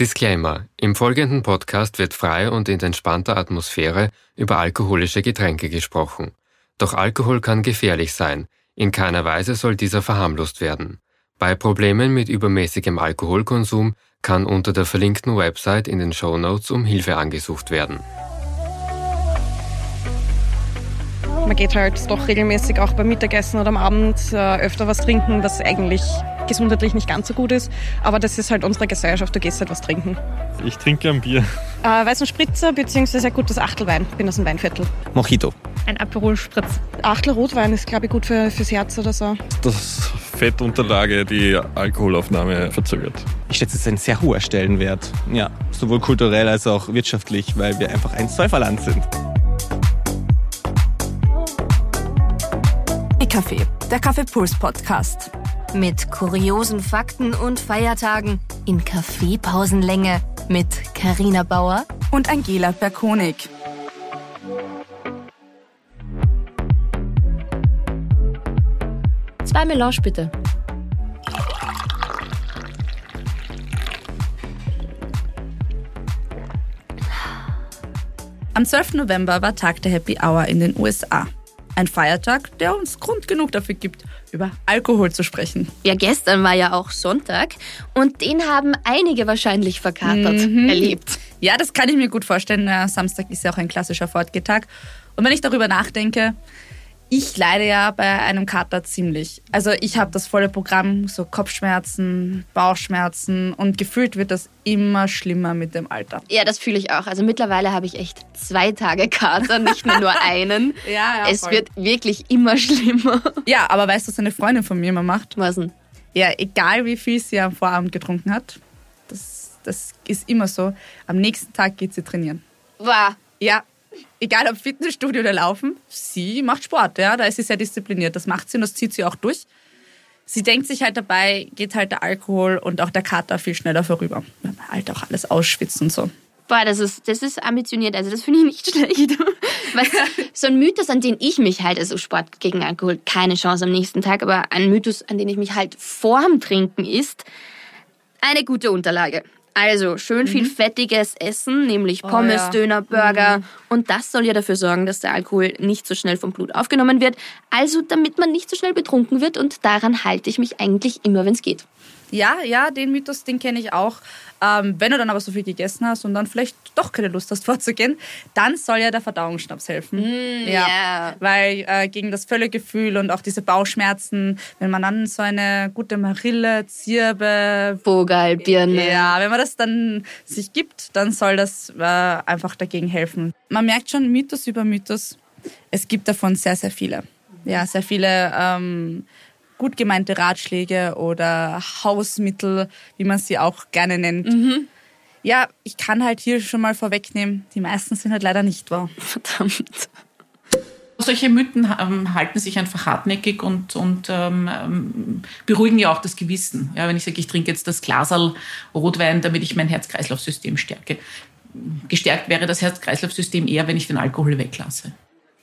Disclaimer. Im folgenden Podcast wird frei und in entspannter Atmosphäre über alkoholische Getränke gesprochen. Doch Alkohol kann gefährlich sein. In keiner Weise soll dieser verharmlost werden. Bei Problemen mit übermäßigem Alkoholkonsum kann unter der verlinkten Website in den Show Notes um Hilfe angesucht werden. Man geht halt doch regelmäßig auch beim Mittagessen oder am Abend äh, öfter was trinken, was eigentlich gesundheitlich nicht ganz so gut ist. Aber das ist halt unsere Gesellschaft, du gehst halt was trinken. Ich trinke ein Bier. Äh, weißen Spritzer bzw. ein gutes Achtelwein. Ich bin aus dem Weinviertel. Mojito. Ein Aperol Spritz. Achtel Rotwein ist, glaube ich, gut für, fürs Herz oder so. Das Fettunterlage die Alkoholaufnahme verzögert. Ich schätze, es ist ein sehr hoher Stellenwert. Ja, sowohl kulturell als auch wirtschaftlich, weil wir einfach ein Säuferland sind. E-Café, der Kaffeepuls-Podcast. Mit kuriosen Fakten und Feiertagen in Kaffeepausenlänge mit Karina Bauer und Angela Berkonig. Zwei Melange bitte. Am 12. November war Tag der Happy Hour in den USA. Ein Feiertag, der uns Grund genug dafür gibt, über Alkohol zu sprechen. Ja, gestern war ja auch Sonntag und den haben einige wahrscheinlich verkatert Mhm. erlebt. Ja, das kann ich mir gut vorstellen. Samstag ist ja auch ein klassischer Fortgetag. Und wenn ich darüber nachdenke, ich leide ja bei einem Kater ziemlich. Also ich habe das volle Programm, so Kopfschmerzen, Bauchschmerzen und gefühlt wird das immer schlimmer mit dem Alter. Ja, das fühle ich auch. Also mittlerweile habe ich echt zwei Tage Kater, nicht mehr nur einen. Ja, ja, es voll. wird wirklich immer schlimmer. Ja, aber weißt du, was eine Freundin von mir immer macht? Was denn? Ja, egal wie viel sie am Vorabend getrunken hat, das, das ist immer so. Am nächsten Tag geht sie trainieren. War. Ja, egal ob Fitnessstudio oder Laufen, sie macht Sport, ja, da ist sie sehr diszipliniert. Das macht sie und das zieht sie auch durch. Sie denkt sich halt dabei, geht halt der Alkohol und auch der Kater viel schneller vorüber. Weil man halt auch alles ausschwitzt und so. Boah, das ist, das ist ambitioniert. Also das finde ich nicht schlecht. Weil so ein Mythos, an den ich mich halt, also Sport gegen Alkohol, keine Chance am nächsten Tag, aber ein Mythos, an den ich mich halt vorm Trinken ist, eine gute Unterlage. Also schön viel fettiges Essen, nämlich Pommes, Mhm. Oh ja. Mhm. Döner, Burger. Und das soll ja dafür sorgen, dass der Alkohol nicht so schnell vom Blut aufgenommen wird. Also damit man nicht so schnell betrunken wird. Und daran halte ich mich eigentlich immer, wenn es geht. Ja, ja, den Mythos, den kenne ich auch. Ähm, wenn du dann aber so viel gegessen hast und dann vielleicht doch keine Lust hast vorzugehen, dann soll ja der Verdauungsschnaps helfen. ja. Weil äh, gegen das Völlegefühl und auch diese Bauchschmerzen, wenn man dann so eine gute Marille, Zirbe, Vogel, Birne. ja, wenn man das dann sich gibt, dann soll das äh, einfach dagegen helfen. Man merkt schon Mythos über Mythos. Es gibt davon sehr, sehr viele. Ja, sehr viele ähm, gut gemeinte Ratschläge oder Hausmittel, wie man sie auch gerne nennt. Ja, ich kann halt hier schon mal vorwegnehmen, die meisten sind halt leider nicht wahr. Verdammt. Solche Mythen ähm, halten sich einfach hartnäckig und, und ähm, ähm, beruhigen ja auch das Gewissen. Ja, wenn ich sage, ich trinke jetzt das Glasal Rotwein, damit ich mein Herz-Kreislauf-System stärke. Gestärkt wäre das Herz-Kreislauf-System eher, wenn ich den Alkohol weglasse.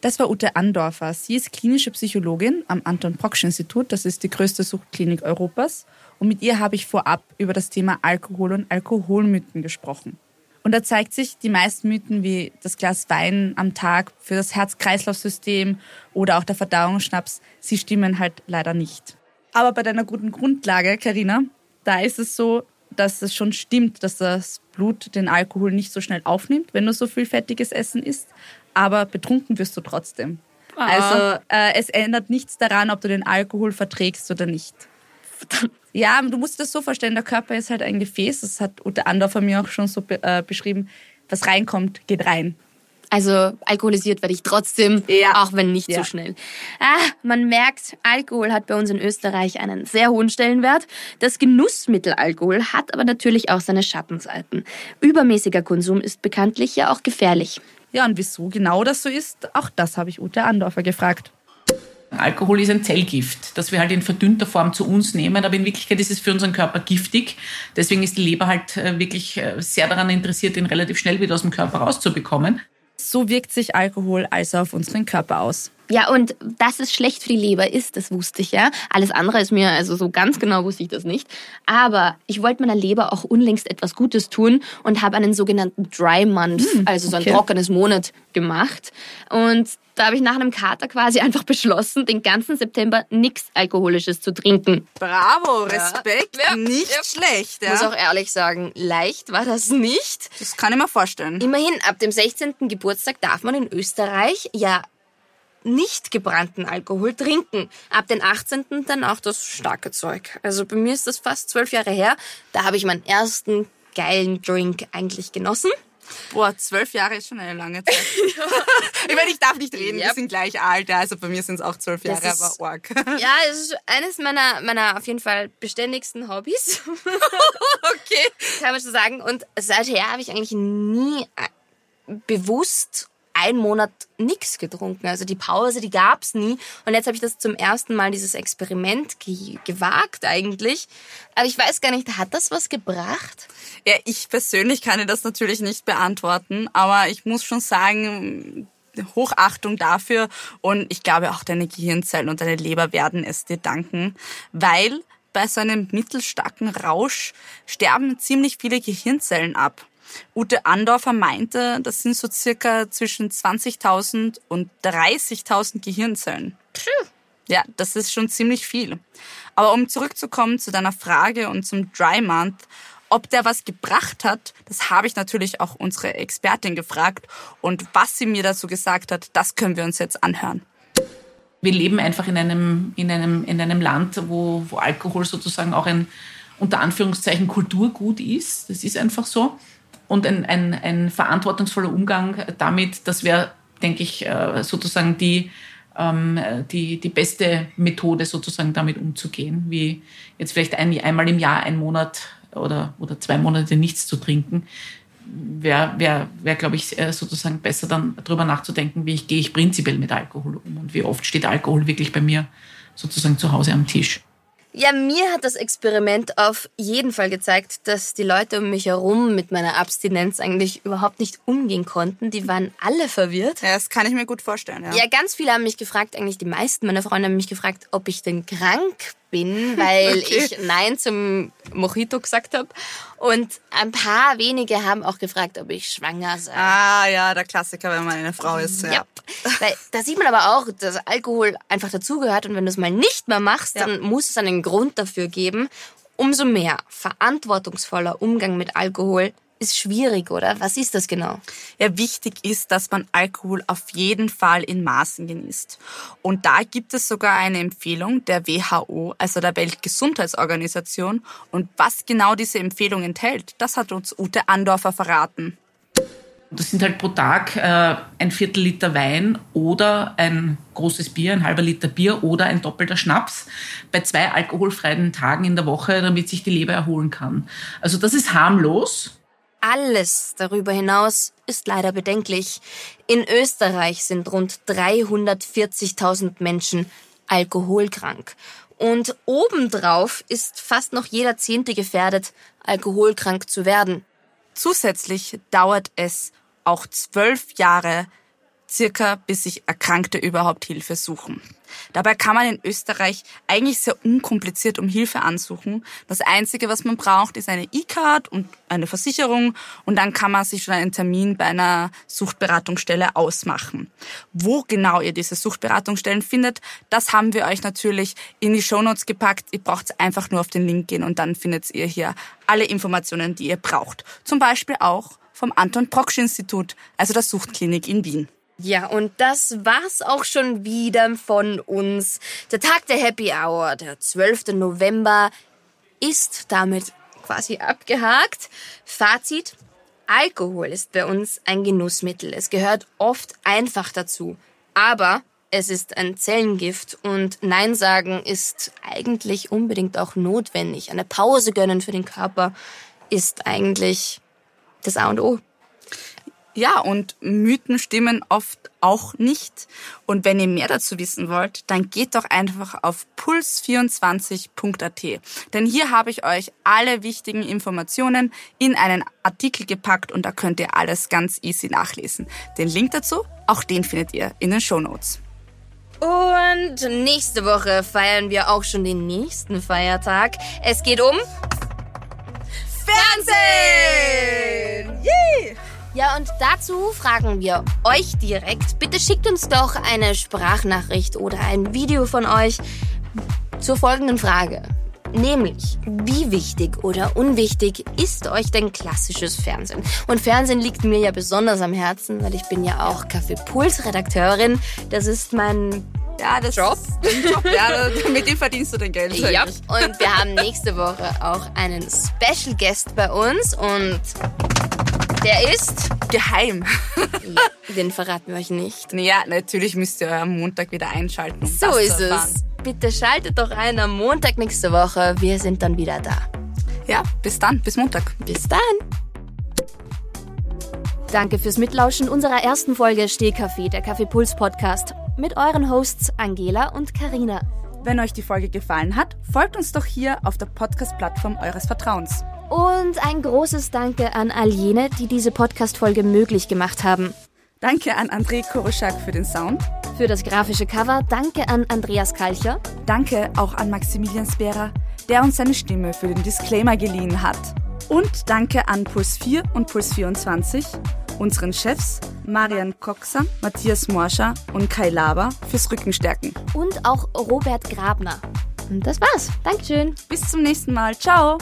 Das war Ute Andorfer. Sie ist klinische Psychologin am Anton-Proksch-Institut. Das ist die größte Suchtklinik Europas. Und mit ihr habe ich vorab über das Thema Alkohol und Alkoholmythen gesprochen. Und da zeigt sich, die meisten Mythen wie das Glas Wein am Tag für das Herz-Kreislauf-System oder auch der Verdauungsschnaps, sie stimmen halt leider nicht. Aber bei deiner guten Grundlage, Karina, da ist es so, dass es schon stimmt, dass das Blut den Alkohol nicht so schnell aufnimmt, wenn du so viel fettiges Essen isst. Aber betrunken wirst du trotzdem. Also äh, es ändert nichts daran, ob du den Alkohol verträgst oder nicht. Ja, du musst das so vorstellen, der Körper ist halt ein Gefäß, das hat Ute Andorfer mir auch schon so be äh, beschrieben. Was reinkommt, geht rein. Also alkoholisiert werde ich trotzdem, Ja. auch wenn nicht Ja. so schnell. Ah, man merkt, Alkohol hat bei uns in Österreich einen sehr hohen Stellenwert. Das Genussmittel Alkohol hat aber natürlich auch seine Schattenseiten. Übermäßiger Konsum ist bekanntlich ja auch gefährlich. Ja, und wieso genau das so ist, auch das habe ich Ute Andorfer gefragt. Alkohol ist ein Zellgift, das wir halt in verdünnter Form zu uns nehmen, aber in Wirklichkeit ist es für unseren Körper giftig. Deswegen ist die Leber halt äh, wirklich äh, sehr daran interessiert, ihn relativ schnell wieder aus dem Körper rauszubekommen. So wirkt sich Alkohol also auf unseren Körper aus. Ja, und dass es schlecht für die Leber ist, das wusste ich ja. Alles andere ist mir, also so ganz genau wusste ich das nicht. Aber ich wollte meiner Leber auch unlängst etwas Gutes tun und habe einen sogenannten Dry Month, Hm, also so ein okay. trockenes Monat gemacht. Und da habe ich nach einem Kater quasi einfach beschlossen, den ganzen September nichts Alkoholisches zu trinken. Bravo, Respekt, Ja, nicht ja. schlecht. Ich muss Ja. auch ehrlich sagen, leicht war das nicht. Das kann ich mir vorstellen. Immerhin, ab dem 16. Geburtstag darf man in Österreich ja nicht gebrannten Alkohol trinken. Ab dem 18. dann auch das starke Zeug. Also bei mir ist das fast zwölf Jahre her. Da habe ich meinen ersten geilen Drink eigentlich genossen. Boah, zwölf Jahre ist schon eine lange Zeit. ich meine, ich darf nicht reden, wir Yep. sind gleich alt. ja, Also bei mir sind es auch zwölf Jahre, ist- aber arg. Ja, es ist eines meiner, meiner auf jeden Fall beständigsten Hobbys. okay. Kann man schon sagen. Und seither habe ich eigentlich nie äh, bewusst einen Monat nichts getrunken. Also die Pause, die gab's nie. Und jetzt habe ich das zum ersten Mal, dieses Experiment ge gewagt eigentlich. Aber ich weiß gar nicht, hat das was gebracht? Ja, ich persönlich kann dir das natürlich nicht beantworten, aber ich muss schon sagen, Hochachtung dafür und ich glaube auch deine Gehirnzellen und deine Leber werden es dir danken, weil bei so einem mittelstarken Rausch sterben ziemlich viele Gehirnzellen ab. Ute Andorfer meinte, das sind so circa zwischen 20.000 und 30.000 Gehirnzellen. Ja, das ist schon ziemlich viel. Aber um zurückzukommen zu deiner Frage und zum Dry Month, ob der was gebracht hat, das habe ich natürlich auch unsere Expertin gefragt. Und was sie mir dazu gesagt hat, das können wir uns jetzt anhören. wir leben einfach in einem, in einem, in einem Land, wo, wo Alkohol sozusagen auch ein unter Anführungszeichen Kulturgut ist. Das ist einfach so. Und ein, ein, ein verantwortungsvoller Umgang damit, das wäre, denke ich, äh, sozusagen die, ähm, die, die beste Methode, sozusagen damit umzugehen, wie jetzt vielleicht ein, einmal im Jahr, ein Monat oder, oder zwei Monate nichts zu trinken wäre, wär, wär, glaube ich, äh, sozusagen besser dann drüber nachzudenken, wie ich, gehe ich prinzipiell mit Alkohol um und wie oft steht Alkohol wirklich bei mir sozusagen zu Hause am Tisch. Ja, mir hat das Experiment auf jeden Fall gezeigt, dass die Leute um mich herum mit meiner Abstinenz eigentlich überhaupt nicht umgehen konnten. Die waren alle verwirrt. Ja, das kann ich mir gut vorstellen. Ja. Ja, ganz viele haben mich gefragt, eigentlich die meisten meiner Freunde haben mich gefragt, ob ich denn krank bin, weil Okay. ich Nein zum Mojito gesagt habe. Und ein paar wenige haben auch gefragt, ob ich schwanger sei. Ah ja, der Klassiker, wenn man eine Frau ist. Ja. Ja. Weil da sieht man aber auch, dass Alkohol einfach dazugehört und wenn du es mal nicht mehr machst, Ja. dann muss es einen Grund dafür geben. Umso mehr verantwortungsvoller Umgang mit Alkohol ist schwierig, oder? Was ist das genau? Ja, wichtig ist, dass man Alkohol auf jeden Fall in Maßen genießt. Und da gibt es sogar eine Empfehlung der WHO, also der Weltgesundheitsorganisation. Und was genau diese Empfehlung enthält, das hat uns Ute Andorfer verraten. Das sind halt pro Tag äh, ein Viertel Liter Wein oder ein großes Bier, ein halber Liter Bier oder ein doppelter Schnaps bei zwei alkoholfreien Tagen in der Woche, damit sich die Leber erholen kann. Also das ist harmlos. Alles darüber hinaus ist leider bedenklich. In Österreich sind rund 340.000 Menschen alkoholkrank. Und obendrauf ist fast noch jeder Zehnte gefährdet, alkoholkrank zu werden. Zusätzlich dauert es auch zwölf Jahre circa, bis sich Erkrankte überhaupt Hilfe suchen. Dabei kann man in Österreich eigentlich sehr unkompliziert um Hilfe ansuchen. Das Einzige, was man braucht, ist eine E-Card und eine Versicherung und dann kann man sich schon einen Termin bei einer Suchtberatungsstelle ausmachen. Wo genau ihr diese Suchtberatungsstellen findet, das haben wir euch natürlich in die Shownotes gepackt. Ihr braucht einfach nur auf den Link gehen und dann findet ihr hier alle Informationen, die ihr braucht. Zum Beispiel auch vom Anton Proksch Institut, also der Suchtklinik in Wien. Ja, und das war's auch schon wieder von uns. Der Tag der Happy Hour, der 12. November, ist damit quasi abgehakt. Fazit. Alkohol ist bei uns ein Genussmittel. Es gehört oft einfach dazu. Aber es ist ein Zellengift und Nein sagen ist eigentlich unbedingt auch notwendig. Eine Pause gönnen für den Körper ist eigentlich das A und O. Ja, und Mythen stimmen oft auch nicht. Und wenn ihr mehr dazu wissen wollt, dann geht doch einfach auf puls24.at. Denn hier habe ich euch alle wichtigen Informationen in einen Artikel gepackt und da könnt ihr alles ganz easy nachlesen. Den Link dazu, auch den findet ihr in den Show Notes. Und nächste Woche feiern wir auch schon den nächsten Feiertag. Es geht um Fernsehen! Ja, und dazu fragen wir euch direkt. Bitte schickt uns doch eine Sprachnachricht oder ein Video von euch zur folgenden Frage. Nämlich, wie wichtig oder unwichtig ist euch denn klassisches Fernsehen? Und Fernsehen liegt mir ja besonders am Herzen, weil ich bin ja auch Kaffee-Puls-Redakteurin. Das ist mein ja, das Job? Job, ja, mit dem verdienst du dein Geld. Ja, und wir haben nächste Woche auch einen Special Guest bei uns und der ist geheim. Den verraten wir euch nicht. Ja, natürlich müsst ihr am Montag wieder einschalten. Um so das ist zu es. Bitte schaltet doch ein am Montag nächste Woche. Wir sind dann wieder da. Ja, bis dann, bis Montag. Bis dann. Danke fürs Mitlauschen unserer ersten Folge Stehkaffee, der Kaffeepuls Podcast. Mit euren Hosts Angela und Karina. Wenn euch die Folge gefallen hat, folgt uns doch hier auf der Podcast-Plattform eures Vertrauens. Und ein großes Danke an all jene, die diese Podcast-Folge möglich gemacht haben. Danke an André Koroschak für den Sound. Für das grafische Cover danke an Andreas Kalcher. Danke auch an Maximilian Spera, der uns seine Stimme für den Disclaimer geliehen hat. Und danke an Puls 4 und Puls 24, unseren Chefs Marian Coxer, Matthias Morscher und Kai Laber fürs Rückenstärken. Und auch Robert Grabner. Und das war's. Dankeschön. Bis zum nächsten Mal. Ciao!